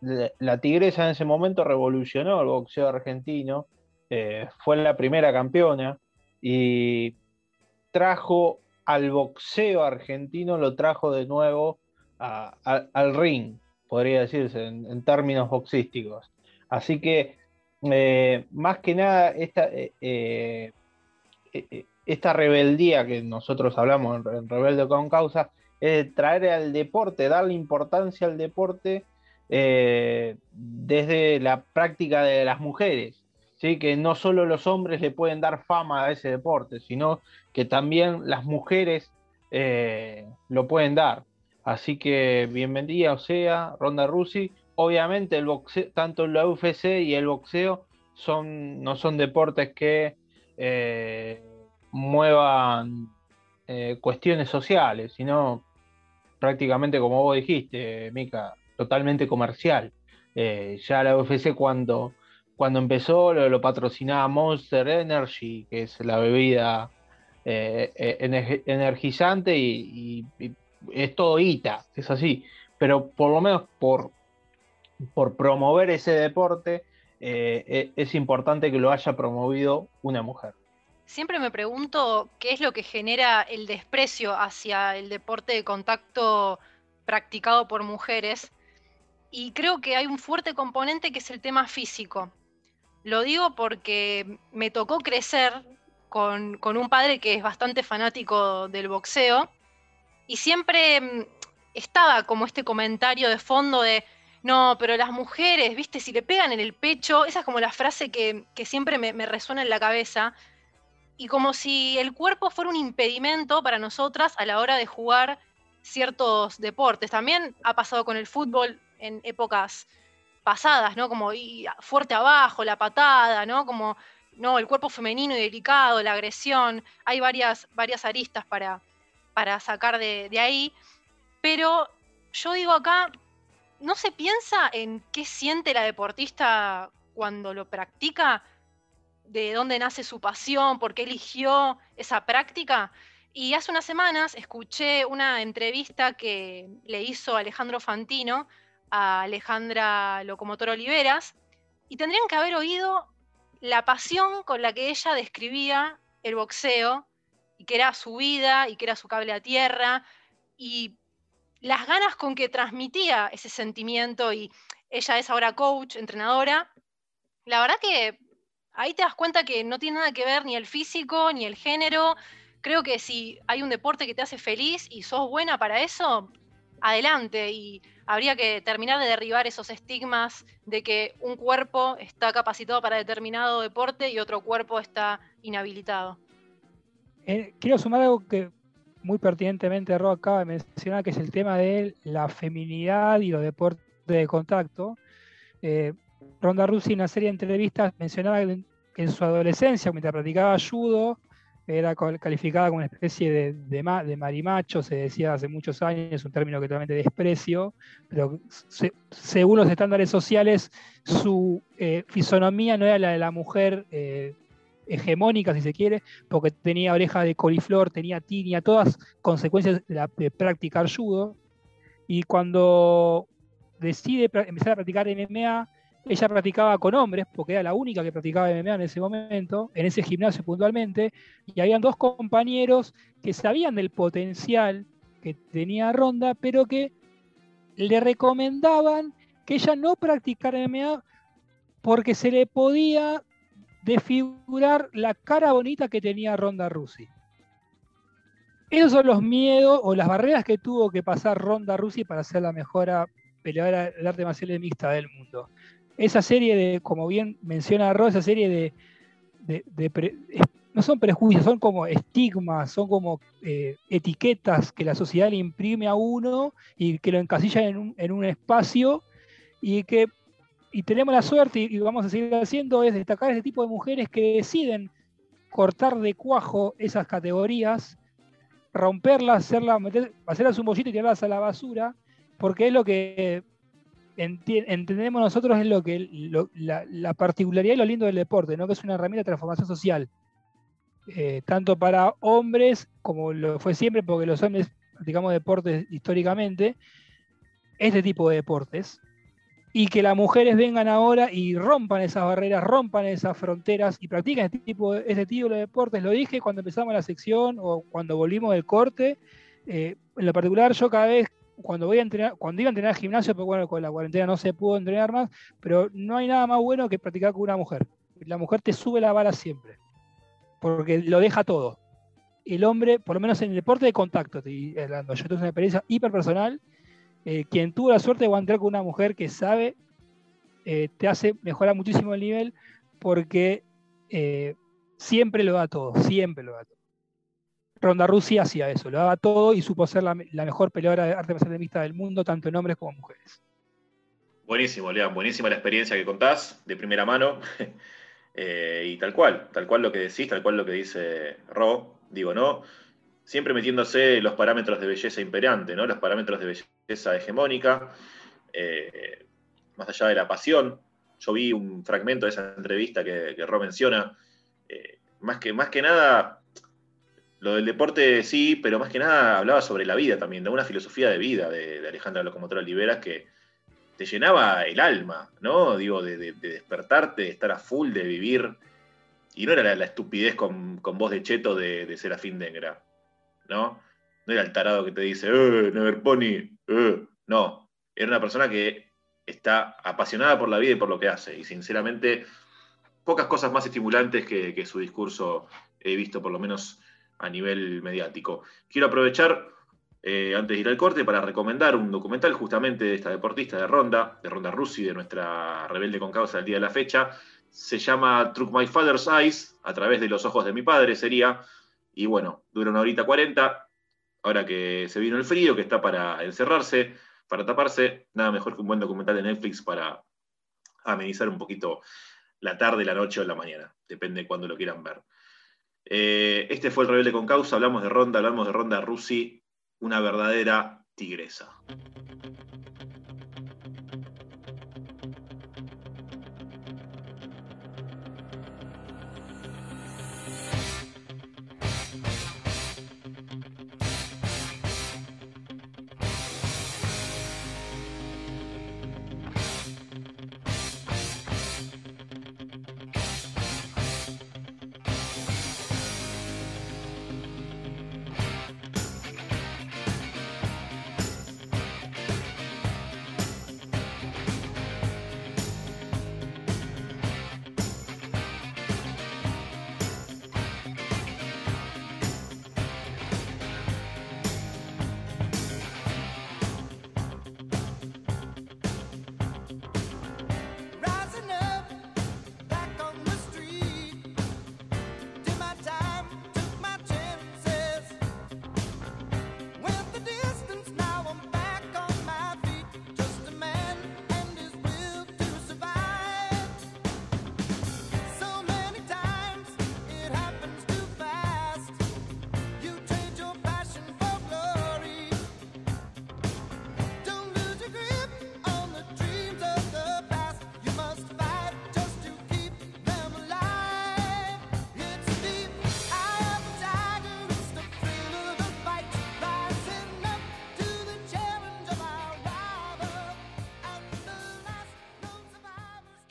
la, tigresa en ese momento revolucionó el boxeo argentino, eh, fue la primera campeona y trajo al boxeo argentino, lo trajo de nuevo al ring, podría decirse, en, términos boxísticos. Así que, eh, más que nada, esta, eh, esta rebeldía que nosotros hablamos en Rebelde con Causa, es traer al deporte, darle importancia al deporte eh, desde la práctica de las mujeres, ¿sí? que no solo los hombres le pueden dar fama a ese deporte, sino que también las mujeres eh, lo pueden dar. Así que bienvenida sea, Ronda Rusi. Obviamente el boxeo, tanto la UFC y el boxeo son, no son deportes que eh, muevan cuestiones sociales, sino prácticamente como vos dijiste, Mica, totalmente comercial. Eh, ya la UFC cuando, cuando empezó lo, patrocinaba Monster Energy, que es la bebida eh, eh, energizante y, es todo ITA, es así. Pero por lo menos por, por promover ese deporte e, es importante que lo haya promovido una mujer. Siempre me pregunto qué es lo que genera el desprecio hacia el deporte de contacto practicado por mujeres y creo que hay un fuerte componente que es el tema físico. Lo digo porque me tocó crecer con, un padre que es bastante fanático del boxeo y siempre mm, estaba como este comentario de fondo de, no, pero las mujeres, viste, si le pegan en el pecho, esa es como la frase que, siempre me, resuena en la cabeza, y como si el cuerpo fuera un impedimento para nosotras a la hora de jugar ciertos deportes. También ha pasado con el fútbol, en épocas pasadas, ¿no? Como fuerte abajo, la patada, ¿no? Como no, el cuerpo femenino y delicado, la agresión. Hay varias, varias aristas para, para sacar de, de ahí. Pero yo digo acá, ¿no se piensa en qué siente la deportista cuando lo practica? ¿De dónde nace su pasión? ¿Por qué eligió esa práctica? Y hace unas semanas escuché una entrevista que le hizo Alejandro Fantino a Alejandra Locomotor Oliveras, y tendrían que haber oído la pasión con la que ella describía el boxeo, y que era su vida, y que era su cable a tierra, y las ganas con que transmitía ese sentimiento, y ella es ahora coach, entrenadora, la verdad que ahí te das cuenta que no tiene nada que ver ni el físico, ni el género. Creo que si hay un deporte que te hace feliz y sos buena para eso, adelante. Y habría que terminar de derribar esos estigmas de que un cuerpo está capacitado para determinado deporte y otro cuerpo está inhabilitado. Eh, quiero sumar algo que muy pertinentemente Ro acaba de mencionar, que es el tema de la feminidad y los deportes de contacto. Eh, Ronda Rusi en una serie de entrevistas mencionaba que en su adolescencia, mientras practicaba judo, era calificada como una especie de, de, marimacho, se decía hace muchos años, un término que totalmente desprecio, pero según los estándares sociales, su eh, fisonomía no era la de la mujer eh, hegemónica, si se quiere, porque tenía oreja de coliflor, tenía tinia, todas consecuencias de, de practicar judo. Y cuando decide empezar a practicar MMA, ella practicaba con hombres, porque era la única que practicaba MMA en ese momento, en ese gimnasio puntualmente, y habían dos compañeros que sabían del potencial que tenía Ronda, pero que le recomendaban que ella no practicara MMA porque se le podía desfigurar la cara bonita que tenía Ronda Rusi. Esos son los miedos o las barreras que tuvo que pasar Ronda Rusi para ser la mejor peleadora de arte marcial mixta del mundo esa serie de, como bien menciona Ro, esa serie de, no son prejuicios, son como estigmas, son como eh, etiquetas que la sociedad le imprime a uno y que lo encasilla en un espacio y que y tenemos la suerte y, vamos a seguir haciendo es destacar ese tipo de mujeres que deciden cortar de cuajo esas categorías, romperlas, hacerlas, hacerlas un bollito y tirarlas a la basura, porque es lo que entendemos nosotros es lo que la, particularidad y lo lindo del deporte, ¿no? que es una herramienta de transformación social. Eh, tanto para hombres como lo fue siempre, porque los hombres practicamos deportes históricamente, este tipo de deportes, y que las mujeres vengan ahora y rompan esas barreras, rompan esas fronteras y practiquen este tipo, este tipo de deportes. Lo dije cuando empezamos la sección o cuando volvimos del corte. Eh, en lo particular, yo cada vez cuando voy a entrenar, cuando iba a entrenar al gimnasio, porque bueno, con la cuarentena no se pudo entrenar más, pero no hay nada más bueno que practicar con una mujer. La mujer te sube la bala siempre porque lo deja todo. El hombre, por lo menos en el deporte de contacto, estoy hablando, yo tengo una experiencia hiper personal, eh, quien tuvo la suerte de aguantar con una mujer que sabe, eh, te hace mejorar muchísimo el nivel, porque eh, siempre lo da todo, siempre lo da todo. Ronda Rusia hacía eso, lo daba todo y supo ser la, mejor peleadora de arte marcial vista del mundo, tanto en hombres como en mujeres. Buenísimo, León, buenísima la experiencia que contás, de primera mano. Y tal cual, tal cual lo que decís, tal cual lo que dice Ro, digo, ¿no? Siempre metiéndose los parámetros de belleza imperante, ¿no? Los parámetros de belleza hegemónica, eh, más allá de la pasión. Yo vi un fragmento de esa entrevista que, Ro menciona. Eh, más, que, más que nada, lo del deporte sí, pero más que nada hablaba sobre la vida también, de una filosofía de vida de, Alejandra Locomotora Oliveras que, te llenaba el alma, ¿no? Digo, de, despertarte, de estar a full, de vivir. Y no era la, estupidez con, voz de cheto de, de Serafín Dengra, ¿no? No era el tarado que te dice, ¡eh, Never Pony! Eh". No, era una persona que está apasionada por la vida y por lo que hace. Y sinceramente, pocas cosas más estimulantes que, su discurso he visto, por lo menos a nivel mediático. Quiero aprovechar eh, antes de ir al corte, para recomendar un documental justamente de esta deportista de Ronda, de Ronda Rusi, de nuestra rebelde con causa del día de la fecha. Se llama Through My Father's Eyes, a través de los ojos de mi padre sería. Y bueno, dura una horita cuarenta. Ahora que se vino el frío, que está para encerrarse, para taparse, nada mejor que un buen documental de Netflix para amenizar un poquito la tarde, la noche o la mañana. Depende de cuándo lo quieran ver. Eh, este fue el Rebelde con Causa, hablamos de Ronda, hablamos de Ronda Rusi, una verdadera tigresa.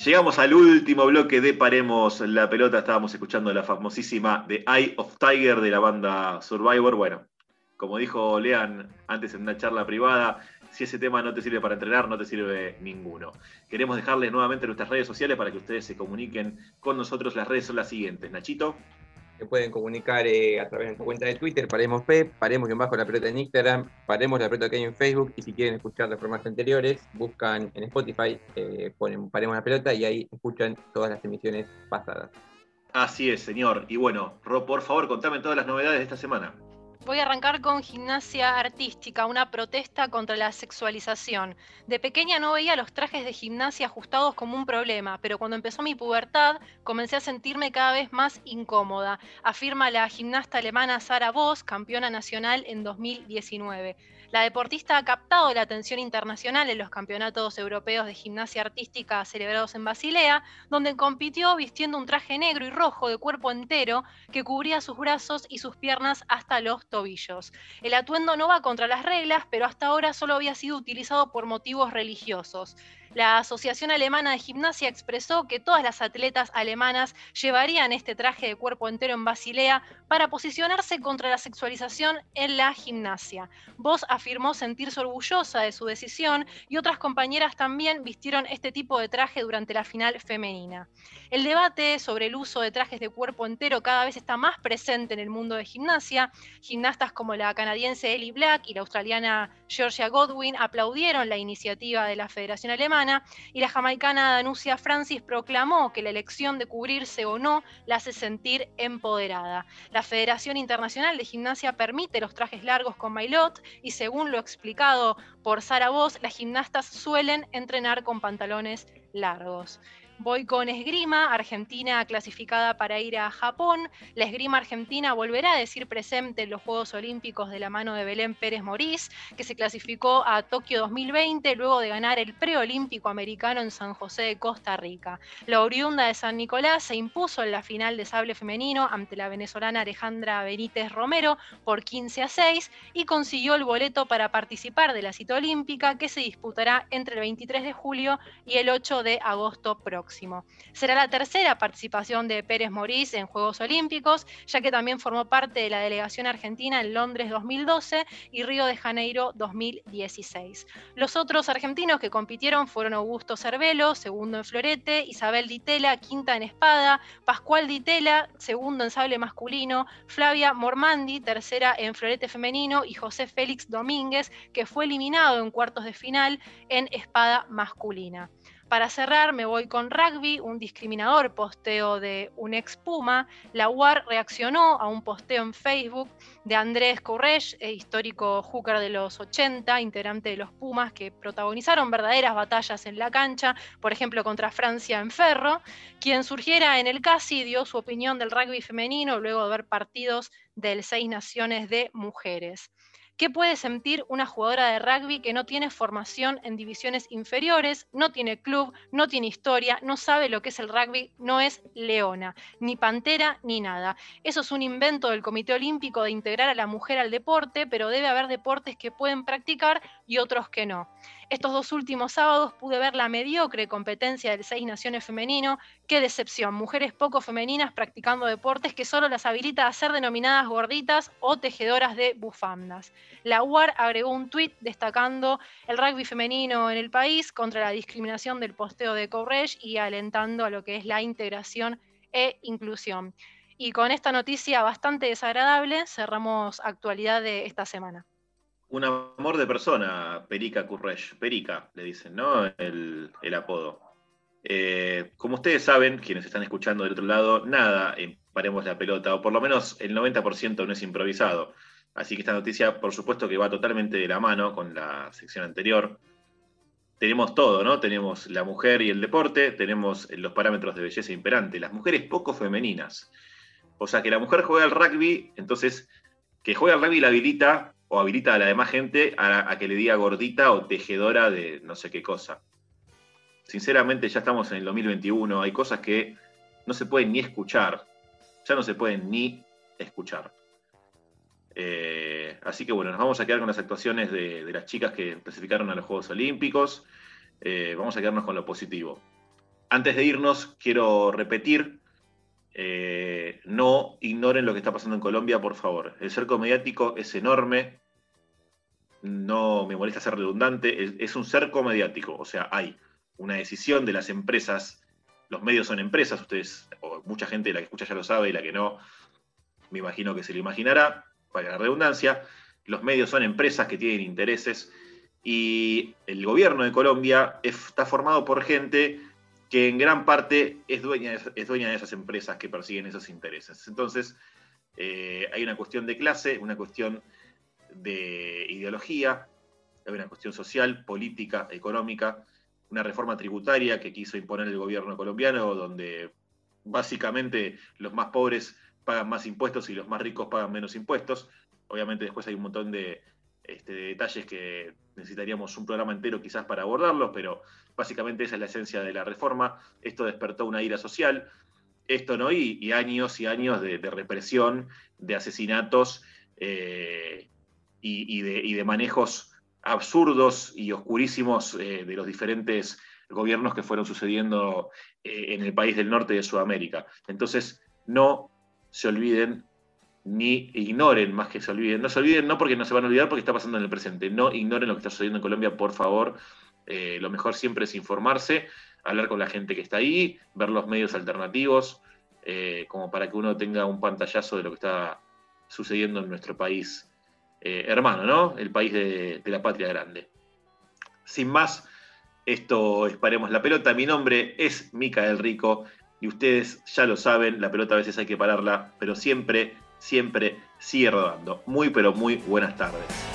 Llegamos al último bloque de Paremos la pelota. Estábamos escuchando la famosísima The Eye of Tiger de la banda Survivor. Bueno, como dijo Lean antes en una charla privada, si ese tema no te sirve para entrenar, no te sirve ninguno. Queremos dejarles nuevamente nuestras redes sociales para que ustedes se comuniquen con nosotros. Las redes son las siguientes. Nachito pueden comunicar eh, a través de nuestra cuenta de Twitter, Paremos P, Paremos en bajo la pelota en Instagram, Paremos la pelota que hay en Facebook y si quieren escuchar las formas anteriores, buscan en Spotify, eh, ponen Paremos la pelota y ahí escuchan todas las emisiones pasadas. Así es, señor. Y bueno, Ro, por favor, contame todas las novedades de esta semana. Voy a arrancar con gimnasia artística, una protesta contra la sexualización. De pequeña no veía los trajes de gimnasia ajustados como un problema, pero cuando empezó mi pubertad comencé a sentirme cada vez más incómoda, afirma la gimnasta alemana Sara Voss, campeona nacional en 2019. La deportista ha captado la atención internacional en los campeonatos europeos de gimnasia artística celebrados en Basilea, donde compitió vistiendo un traje negro y rojo de cuerpo entero que cubría sus brazos y sus piernas hasta los tobillos. El atuendo no va contra las reglas, pero hasta ahora solo había sido utilizado por motivos religiosos. La Asociación Alemana de Gimnasia expresó que todas las atletas alemanas llevarían este traje de cuerpo entero en Basilea para posicionarse contra la sexualización en la gimnasia. Voss afirmó sentirse orgullosa de su decisión y otras compañeras también vistieron este tipo de traje durante la final femenina. El debate sobre el uso de trajes de cuerpo entero cada vez está más presente en el mundo de gimnasia. Gimnastas como la canadiense Ellie Black y la australiana Georgia Godwin aplaudieron la iniciativa de la Federación Alemana y la jamaicana Danusia Francis proclamó que la elección de cubrirse o no la hace sentir empoderada. La Federación Internacional de Gimnasia permite los trajes largos con maillot y según lo explicado por Sara Voss, las gimnastas suelen entrenar con pantalones largos. Voy con esgrima, Argentina clasificada para ir a Japón. La esgrima argentina volverá a decir presente en los Juegos Olímpicos de la mano de Belén Pérez Morís, que se clasificó a Tokio 2020 luego de ganar el preolímpico americano en San José de Costa Rica. La oriunda de San Nicolás se impuso en la final de sable femenino ante la venezolana Alejandra Benítez Romero por 15 a 6 y consiguió el boleto para participar de la cita olímpica que se disputará entre el 23 de julio y el 8 de agosto próximo. Será la tercera participación de Pérez Morís en Juegos Olímpicos, ya que también formó parte de la delegación argentina en Londres 2012 y Río de Janeiro 2016. Los otros argentinos que compitieron fueron Augusto Cervelo, segundo en florete, Isabel Ditela, quinta en espada, Pascual Ditela, segundo en sable masculino, Flavia Mormandi, tercera en florete femenino, y José Félix Domínguez, que fue eliminado en cuartos de final en espada masculina. Para cerrar, me voy con rugby, un discriminador posteo de un ex Puma. La UAR reaccionó a un posteo en Facebook de Andrés Courrech, eh, histórico hooker de los 80, integrante de los Pumas, que protagonizaron verdaderas batallas en la cancha, por ejemplo contra Francia en Ferro, quien surgiera en el CASI dio su opinión del rugby femenino luego de ver partidos del Seis Naciones de Mujeres. ¿Qué puede sentir una jugadora de rugby que no tiene formación en divisiones inferiores, no tiene club, no tiene historia, no sabe lo que es el rugby, no es leona, ni pantera, ni nada? Eso es un invento del Comité Olímpico de integrar a la mujer al deporte, pero debe haber deportes que pueden practicar y otros que no. Estos dos últimos sábados pude ver la mediocre competencia del Seis Naciones femenino. Qué decepción, mujeres poco femeninas practicando deportes que solo las habilita a ser denominadas gorditas o tejedoras de bufandas. La UAR agregó un tuit destacando el rugby femenino en el país contra la discriminación del posteo de Courage y alentando a lo que es la integración e inclusión. Y con esta noticia bastante desagradable cerramos actualidad de esta semana un amor de persona, Perica Curresh. Perica, le dicen, ¿no? El, apodo. Eh, como ustedes saben, quienes están escuchando del otro lado, nada en Paremos la Pelota, o por lo menos el 90% no es improvisado. Así que esta noticia, por supuesto, que va totalmente de la mano con la sección anterior. Tenemos todo, ¿no? Tenemos la mujer y el deporte, tenemos los parámetros de belleza imperante, las mujeres poco femeninas. O sea, que la mujer juega al rugby, entonces que juega al rugby la habilita o habilita a la demás gente a, que le diga gordita o tejedora de no sé qué cosa. Sinceramente, ya estamos en el 2021, hay cosas que no se pueden ni escuchar, ya no se pueden ni escuchar. Eh, así que bueno, nos vamos a quedar con las actuaciones de, las chicas que clasificaron a los Juegos Olímpicos. Eh, vamos a quedarnos con lo positivo. Antes de irnos, quiero repetir, eh, no ignoren lo que está pasando en Colombia, por favor. El cerco mediático es enorme, no me molesta ser redundante, es, un cerco mediático, o sea, hay una decisión de las empresas, los medios son empresas, ustedes, o mucha gente la que escucha ya lo sabe y la que no, me imagino que se lo imaginará, para la redundancia, los medios son empresas que tienen intereses y el gobierno de Colombia está formado por gente que en gran parte es dueña de, es dueña de esas empresas que persiguen esos intereses. Entonces, eh, hay una cuestión de clase, una cuestión de ideología, hay una cuestión social, política, económica, una reforma tributaria que quiso imponer el gobierno colombiano, donde básicamente los más pobres pagan más impuestos y los más ricos pagan menos impuestos. Obviamente después hay un montón de, este, detalles que necesitaríamos un programa entero quizás para abordarlos, pero básicamente esa es la esencia de la reforma. Esto despertó una ira social, esto no, y, años y años de, represión, de asesinatos eh, y, de, manejos absurdos y oscurísimos eh, de los diferentes gobiernos que fueron sucediendo eh, en el país del norte de Sudamérica. Entonces, no se olviden ni ignoren, más que se olviden. No se olviden, no porque no se van a olvidar, porque está pasando en el presente. No ignoren lo que está sucediendo en Colombia, por favor. Eh, lo mejor siempre es informarse, hablar con la gente que está ahí, ver los medios alternativos, como para que uno tenga un pantallazo de lo que está sucediendo en nuestro país eh, hermano, ¿no? El país de, de la patria grande. Sin más, esto es Paremos la Pelota. Mi nombre es Mica Rico y ustedes ya lo saben, la pelota a veces hay que pararla, pero siempre siempre sigue rodando. Muy, pero muy buenas tardes.